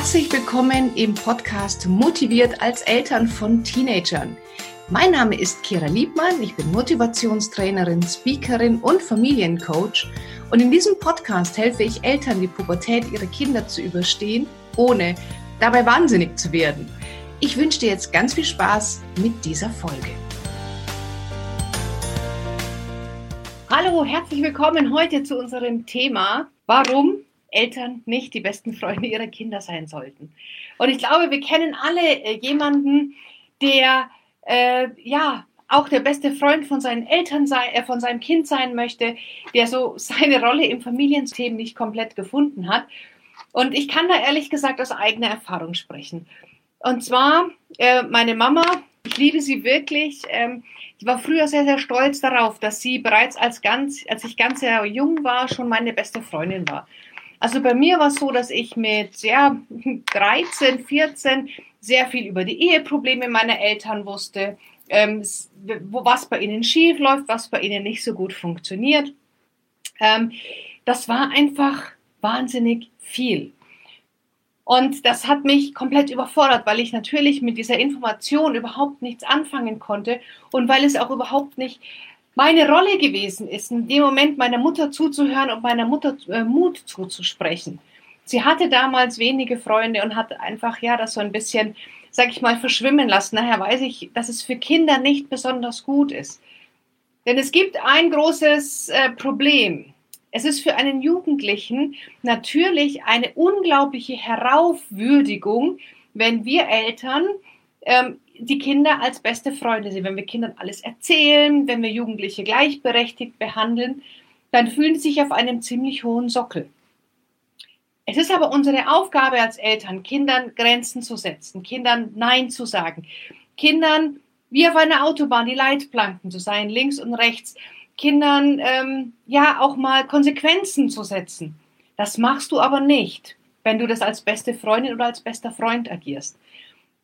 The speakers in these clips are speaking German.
Herzlich willkommen im Podcast Motiviert als Eltern von Teenagern. Mein Name ist Kira Liebmann, ich bin Motivationstrainerin, Speakerin und Familiencoach und in diesem Podcast helfe ich Eltern, die Pubertät ihrer Kinder zu überstehen, ohne dabei wahnsinnig zu werden. Ich wünsche dir jetzt ganz viel Spaß mit dieser Folge. Hallo, herzlich willkommen heute zu unserem Thema, warum Eltern nicht die besten Freunde ihrer Kinder sein sollten. Und ich glaube, wir kennen alle äh, jemanden, der äh, ja auch der beste Freund von seinen Eltern sei, äh, von seinem Kind sein möchte, der so seine Rolle im Familiensystem nicht komplett gefunden hat. Und ich kann da ehrlich gesagt aus eigener Erfahrung sprechen. Und zwar äh, meine Mama, ich liebe sie wirklich. Ähm, ich war früher sehr, sehr stolz darauf, dass sie bereits als ganz, als ich ganz sehr jung war, schon meine beste Freundin war. Also bei mir war es so, dass ich mit ja, 13, 14 sehr viel über die Eheprobleme meiner Eltern wusste, ähm, wo, was bei ihnen schief läuft, was bei ihnen nicht so gut funktioniert. Ähm, das war einfach wahnsinnig viel. Und das hat mich komplett überfordert, weil ich natürlich mit dieser Information überhaupt nichts anfangen konnte und weil es auch überhaupt nicht meine Rolle gewesen ist, in dem Moment meiner Mutter zuzuhören und meiner Mutter äh, Mut zuzusprechen. Sie hatte damals wenige Freunde und hat einfach, ja, das so ein bisschen, sag ich mal, verschwimmen lassen. Daher weiß ich, dass es für Kinder nicht besonders gut ist. Denn es gibt ein großes äh, Problem. Es ist für einen Jugendlichen natürlich eine unglaubliche Heraufwürdigung, wenn wir Eltern ähm, die Kinder als beste Freunde sehen. Wenn wir Kindern alles erzählen, wenn wir Jugendliche gleichberechtigt behandeln, dann fühlen sie sich auf einem ziemlich hohen Sockel. Es ist aber unsere Aufgabe als Eltern, Kindern Grenzen zu setzen, Kindern Nein zu sagen, Kindern wie auf einer Autobahn die Leitplanken zu sein, links und rechts, Kindern ähm, ja auch mal Konsequenzen zu setzen. Das machst du aber nicht, wenn du das als beste Freundin oder als bester Freund agierst.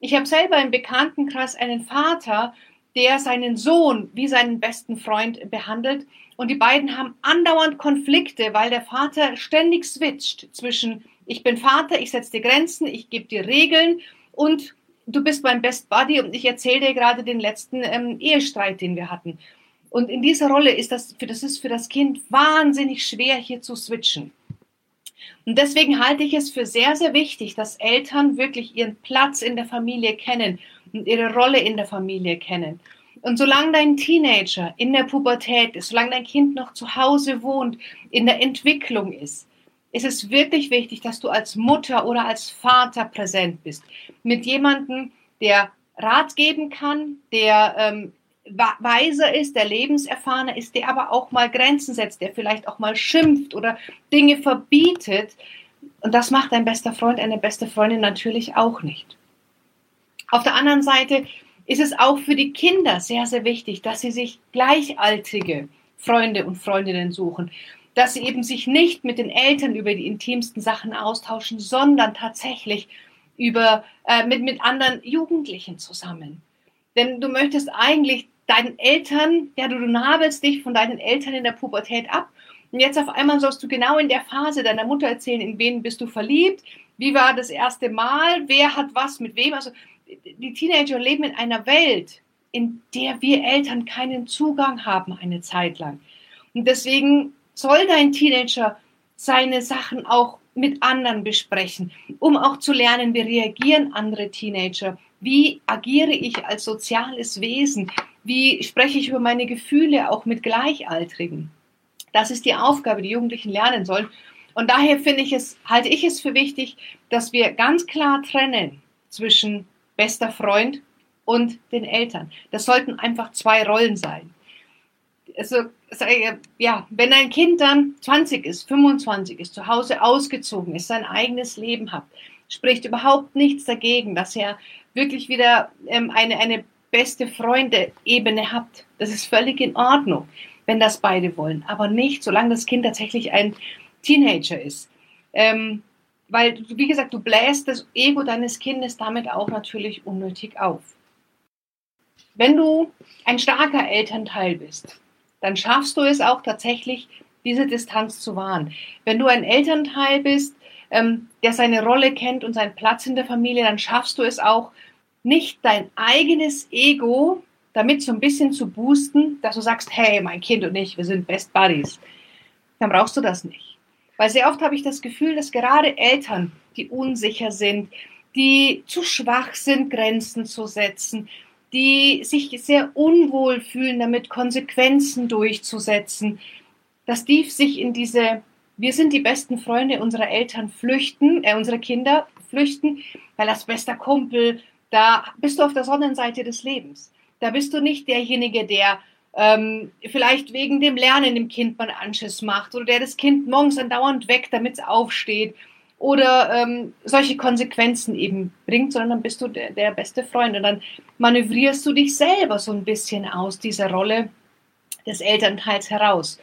Ich habe selber im Bekanntenkreis einen Vater, der seinen Sohn wie seinen besten Freund behandelt. Und die beiden haben andauernd Konflikte, weil der Vater ständig switcht zwischen ich bin Vater, ich setze dir Grenzen, ich gebe dir Regeln und du bist mein Best Buddy und ich erzähle dir gerade den letzten ähm, Ehestreit, den wir hatten. Und in dieser Rolle ist das für das ist für das Kind wahnsinnig schwer hier zu switchen. Und deswegen halte ich es für sehr, sehr wichtig, dass Eltern wirklich ihren Platz in der Familie kennen und ihre Rolle in der Familie kennen. Und solange dein Teenager in der Pubertät ist, solange dein Kind noch zu Hause wohnt, in der Entwicklung ist, ist es wirklich wichtig, dass du als Mutter oder als Vater präsent bist. Mit jemandem, der Rat geben kann, der ähm, weiser ist, der lebenserfahrener ist, der aber auch mal Grenzen setzt, der vielleicht auch mal schimpft oder Dinge verbietet. Und das macht ein bester Freund, eine beste Freundin natürlich auch nicht. Auf der anderen Seite ist es auch für die Kinder sehr, sehr wichtig, dass sie sich gleichaltrige Freunde und Freundinnen suchen, dass sie eben sich nicht mit den Eltern über die intimsten Sachen austauschen, sondern tatsächlich über, äh, mit, mit anderen Jugendlichen zusammen. Denn du möchtest eigentlich deinen Eltern, ja, du, du nabelst dich von deinen Eltern in der Pubertät ab. Und jetzt auf einmal sollst du genau in der Phase deiner Mutter erzählen, in wen bist du verliebt, wie war das erste Mal, wer hat was mit wem. Also die Teenager leben in einer Welt, in der wir Eltern keinen Zugang haben eine Zeit lang. Und deswegen soll dein Teenager seine Sachen auch mit anderen besprechen, um auch zu lernen, wie reagieren andere Teenager, wie agiere ich als soziales Wesen, wie spreche ich über meine Gefühle auch mit Gleichaltrigen? Das ist die Aufgabe, die Jugendlichen lernen sollen. Und daher finde ich es, halte ich es für wichtig, dass wir ganz klar trennen zwischen bester Freund und den Eltern. Das sollten einfach zwei Rollen sein. Also, ja, wenn ein Kind dann 20 ist, 25 ist, zu Hause ausgezogen ist, sein eigenes Leben hat, spricht überhaupt nichts dagegen, dass er wirklich wieder ähm, eine, eine beste Freunde-Ebene habt. Das ist völlig in Ordnung, wenn das beide wollen. Aber nicht, solange das Kind tatsächlich ein Teenager ist. Ähm, weil, wie gesagt, du bläst das Ego deines Kindes damit auch natürlich unnötig auf. Wenn du ein starker Elternteil bist, dann schaffst du es auch tatsächlich, diese Distanz zu wahren. Wenn du ein Elternteil bist, ähm, der seine Rolle kennt und seinen Platz in der Familie, dann schaffst du es auch, nicht dein eigenes Ego damit so ein bisschen zu boosten, dass du sagst, hey, mein Kind und ich, wir sind Best Buddies. Dann brauchst du das nicht. Weil sehr oft habe ich das Gefühl, dass gerade Eltern, die unsicher sind, die zu schwach sind, Grenzen zu setzen, die sich sehr unwohl fühlen, damit Konsequenzen durchzusetzen, dass die sich in diese wir sind die besten Freunde unserer Eltern flüchten, äh, unserer Kinder flüchten, weil als bester Kumpel, da bist du auf der Sonnenseite des Lebens. Da bist du nicht derjenige, der ähm, vielleicht wegen dem Lernen dem Kind mal Anschiss macht oder der das Kind morgens andauernd weckt, damit es aufsteht oder ähm, solche Konsequenzen eben bringt, sondern dann bist du der, der beste Freund und dann manövrierst du dich selber so ein bisschen aus dieser Rolle des Elternteils heraus.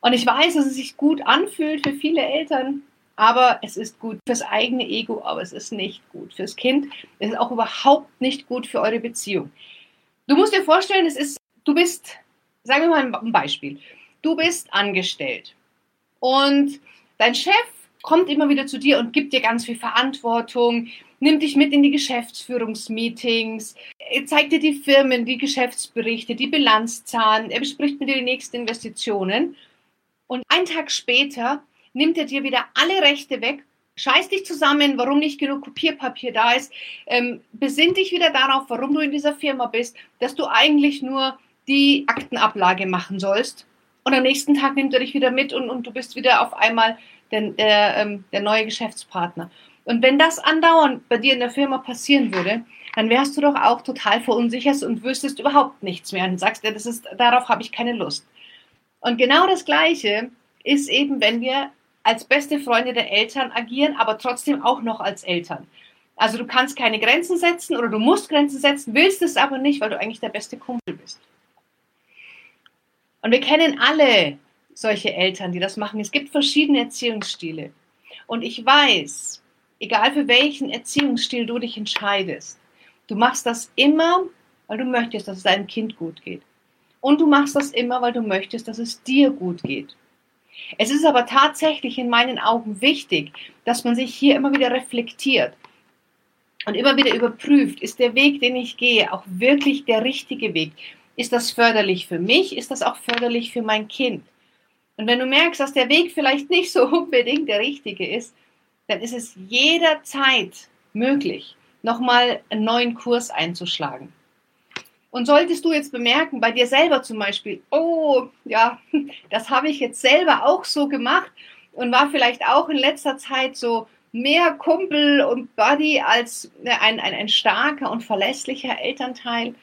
Und ich weiß, dass es sich gut anfühlt für viele Eltern, aber es ist gut fürs eigene Ego, aber es ist nicht gut fürs Kind. Es ist auch überhaupt nicht gut für eure Beziehung. Du musst dir vorstellen, es ist, du bist, sagen wir mal ein Beispiel. Du bist angestellt und dein Chef kommt immer wieder zu dir und gibt dir ganz viel Verantwortung, nimmt dich mit in die Geschäftsführungsmeetings, zeigt dir die Firmen, die Geschäftsberichte, die Bilanzzahlen, er bespricht mit dir die nächsten Investitionen. Und einen Tag später nimmt er dir wieder alle Rechte weg, scheiß dich zusammen, warum nicht genug Kopierpapier da ist, ähm, besinn dich wieder darauf, warum du in dieser Firma bist, dass du eigentlich nur die Aktenablage machen sollst. Und am nächsten Tag nimmt er dich wieder mit und, und du bist wieder auf einmal der, der, ähm, der neue Geschäftspartner. Und wenn das andauernd bei dir in der Firma passieren würde, dann wärst du doch auch total verunsichert und wüsstest überhaupt nichts mehr und sagst, ja, das ist, darauf habe ich keine Lust. Und genau das Gleiche ist eben, wenn wir als beste Freunde der Eltern agieren, aber trotzdem auch noch als Eltern. Also du kannst keine Grenzen setzen oder du musst Grenzen setzen, willst es aber nicht, weil du eigentlich der beste Kumpel bist. Und wir kennen alle solche Eltern, die das machen. Es gibt verschiedene Erziehungsstile. Und ich weiß, egal für welchen Erziehungsstil du dich entscheidest, du machst das immer, weil du möchtest, dass es deinem Kind gut geht. Und du machst das immer, weil du möchtest, dass es dir gut geht. Es ist aber tatsächlich in meinen Augen wichtig, dass man sich hier immer wieder reflektiert und immer wieder überprüft, ist der Weg, den ich gehe, auch wirklich der richtige Weg? Ist das förderlich für mich? Ist das auch förderlich für mein Kind? Und wenn du merkst, dass der Weg vielleicht nicht so unbedingt der richtige ist, dann ist es jederzeit möglich, nochmal einen neuen Kurs einzuschlagen. Und solltest du jetzt bemerken, bei dir selber zum Beispiel, oh, ja, das habe ich jetzt selber auch so gemacht und war vielleicht auch in letzter Zeit so mehr Kumpel und Buddy als ne, ein, ein, ein starker und verlässlicher Elternteil,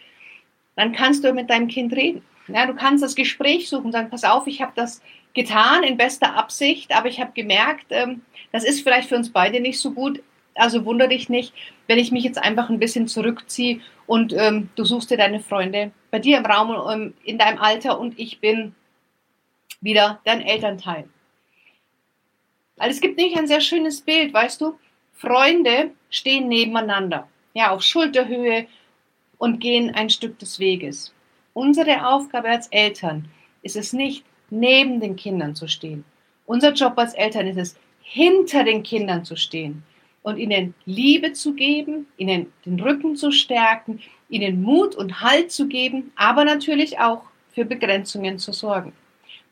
dann kannst du mit deinem Kind reden. Ja, du kannst das Gespräch suchen und sagen, pass auf, ich habe das getan in bester Absicht, aber ich habe gemerkt, ähm, das ist vielleicht für uns beide nicht so gut. Also wundere dich nicht, wenn ich mich jetzt einfach ein bisschen zurückziehe und ähm, du suchst dir deine Freunde bei dir im Raum ähm, in deinem Alter und ich bin wieder dein Elternteil. Also es gibt nämlich ein sehr schönes Bild, weißt du? Freunde stehen nebeneinander, ja, auf Schulterhöhe und gehen ein Stück des Weges. Unsere Aufgabe als Eltern ist es nicht, neben den Kindern zu stehen. Unser Job als Eltern ist es, hinter den Kindern zu stehen und ihnen Liebe zu geben, ihnen den Rücken zu stärken, ihnen Mut und Halt zu geben, aber natürlich auch für Begrenzungen zu sorgen.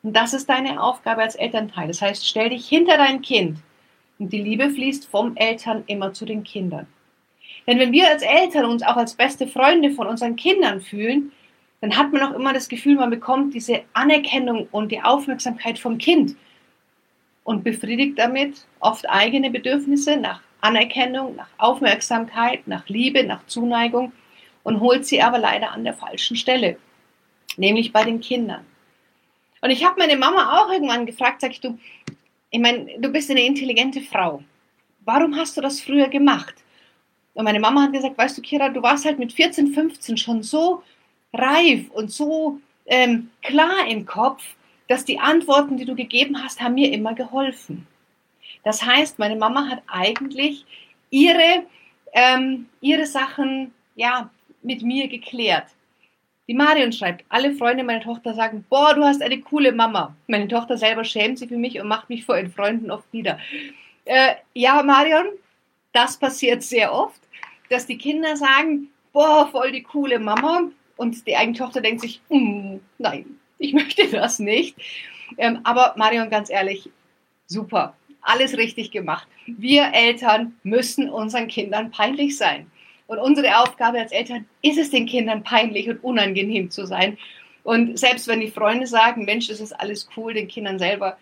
Und das ist deine Aufgabe als Elternteil. Das heißt, stell dich hinter dein Kind und die Liebe fließt vom Eltern immer zu den Kindern. Denn wenn wir als Eltern uns auch als beste Freunde von unseren Kindern fühlen, dann hat man auch immer das Gefühl, man bekommt diese Anerkennung und die Aufmerksamkeit vom Kind und befriedigt damit oft eigene Bedürfnisse nach Anerkennung, nach Aufmerksamkeit, nach Liebe, nach Zuneigung und holt sie aber leider an der falschen Stelle, nämlich bei den Kindern. Und ich habe meine Mama auch irgendwann gefragt, sag ich, du, ich meine, du bist eine intelligente Frau. Warum hast du das früher gemacht? Und meine Mama hat gesagt, weißt du, Kira, du warst halt mit 14, 15 schon so reif und so ähm, klar im Kopf, dass die Antworten, die du gegeben hast, haben mir immer geholfen. Das heißt, meine Mama hat eigentlich ihre, ähm, ihre Sachen ja, mit mir geklärt. Die Marion schreibt, alle Freunde meiner Tochter sagen, boah, du hast eine coole Mama. Meine Tochter selber schämt sich für mich und macht mich vor ihren Freunden oft nieder. Äh, ja, Marion, das passiert sehr oft, dass die Kinder sagen, boah, voll die coole Mama. Und die eigene Tochter denkt sich, mm, nein, ich möchte das nicht. Ähm, aber Marion, ganz ehrlich, super, alles richtig gemacht. Wir Eltern müssen unseren Kindern peinlich sein. Und unsere Aufgabe als Eltern ist es, den Kindern peinlich und unangenehm zu sein. Und selbst wenn die Freunde sagen, Mensch, das ist alles cool, den Kindern selber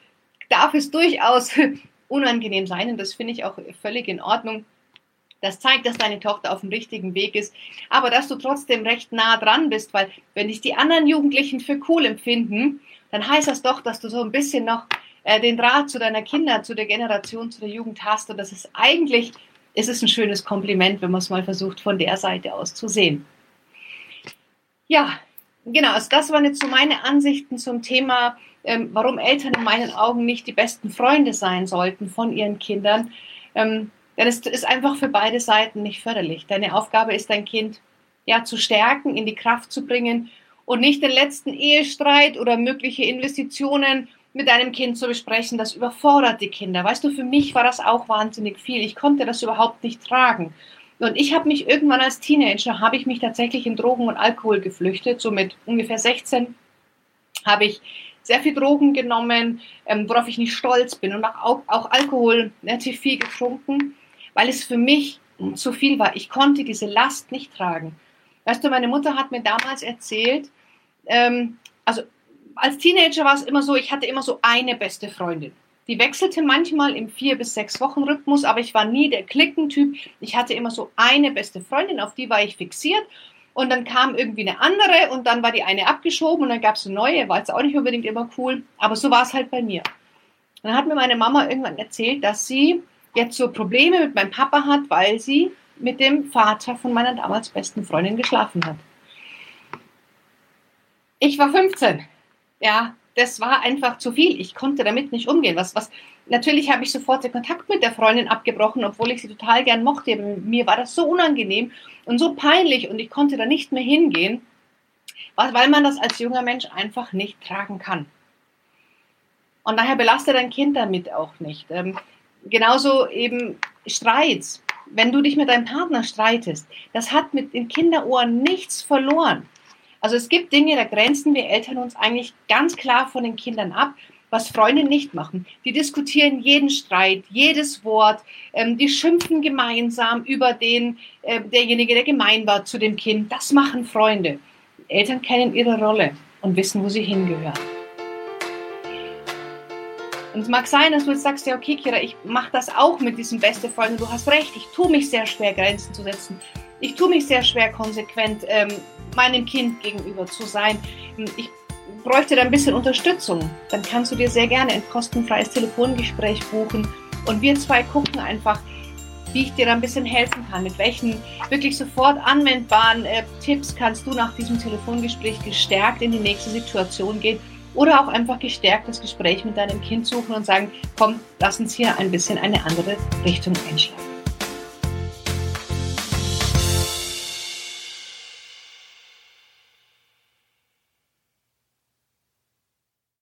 darf es durchaus unangenehm sein. Und das finde ich auch völlig in Ordnung. Das zeigt, dass deine Tochter auf dem richtigen Weg ist, aber dass du trotzdem recht nah dran bist, weil wenn dich die anderen Jugendlichen für cool empfinden, dann heißt das doch, dass du so ein bisschen noch äh, den Draht zu deiner Kinder, zu der Generation, zu der Jugend hast. Und das ist eigentlich, ist es ein schönes Kompliment, wenn man es mal versucht, von der Seite aus zu sehen. Ja, genau, also das waren jetzt so meine Ansichten zum Thema, ähm, warum Eltern in meinen Augen nicht die besten Freunde sein sollten von ihren Kindern. Ähm, denn es ist einfach für beide Seiten nicht förderlich. Deine Aufgabe ist, dein Kind ja zu stärken, in die Kraft zu bringen und nicht den letzten Ehestreit oder mögliche Investitionen mit deinem Kind zu besprechen. Das überfordert die Kinder. Weißt du, für mich war das auch wahnsinnig viel. Ich konnte das überhaupt nicht tragen. Und ich habe mich irgendwann als Teenager, habe ich mich tatsächlich in Drogen und Alkohol geflüchtet. So mit ungefähr 16 habe ich sehr viel Drogen genommen, ähm, worauf ich nicht stolz bin und auch, auch Alkohol relativ viel getrunken weil es für mich zu viel war. Ich konnte diese Last nicht tragen. Weißt du, meine Mutter hat mir damals erzählt, ähm, also als Teenager war es immer so, ich hatte immer so eine beste Freundin. Die wechselte manchmal im vier bis sechs Wochen Rhythmus, aber ich war nie der Klickentyp. Ich hatte immer so eine beste Freundin, auf die war ich fixiert. Und dann kam irgendwie eine andere und dann war die eine abgeschoben und dann gab es eine neue. War jetzt auch nicht unbedingt immer cool, aber so war es halt bei mir. dann hat mir meine Mama irgendwann erzählt, dass sie jetzt so Probleme mit meinem Papa hat, weil sie mit dem Vater von meiner damals besten Freundin geschlafen hat. Ich war 15. Ja, das war einfach zu viel. Ich konnte damit nicht umgehen. Was, was, natürlich habe ich sofort den Kontakt mit der Freundin abgebrochen, obwohl ich sie total gern mochte. Mir war das so unangenehm und so peinlich und ich konnte da nicht mehr hingehen, weil man das als junger Mensch einfach nicht tragen kann. Und daher belastet dein Kind damit auch nicht. Ähm, genauso eben Streits. Wenn du dich mit deinem Partner streitest, das hat mit den Kinderohren nichts verloren. Also es gibt Dinge, da grenzen wir Eltern uns eigentlich ganz klar von den Kindern ab, was Freunde nicht machen. Die diskutieren jeden Streit, jedes Wort, ähm, die schimpfen gemeinsam über den, äh, derjenige, der gemein war zu dem Kind. Das machen Freunde. Eltern kennen ihre Rolle und wissen, wo sie hingehören. Und es mag sein, dass du jetzt sagst, ja, okay, Kira, ich mache das auch mit diesem beste Freund. Du hast recht, ich tue mich sehr schwer, Grenzen zu setzen. Ich tue mich sehr schwer, konsequent ähm, meinem Kind gegenüber zu sein. Ich bräuchte da ein bisschen Unterstützung. Dann kannst du dir sehr gerne ein kostenfreies Telefongespräch buchen. Und wir zwei gucken einfach, wie ich dir da ein bisschen helfen kann. Mit welchen wirklich sofort anwendbaren äh, Tipps kannst du nach diesem Telefongespräch gestärkt in die nächste Situation gehen oder auch einfach gestärkt das Gespräch mit deinem Kind suchen und sagen, komm, lass uns hier ein bisschen eine andere Richtung einschlagen.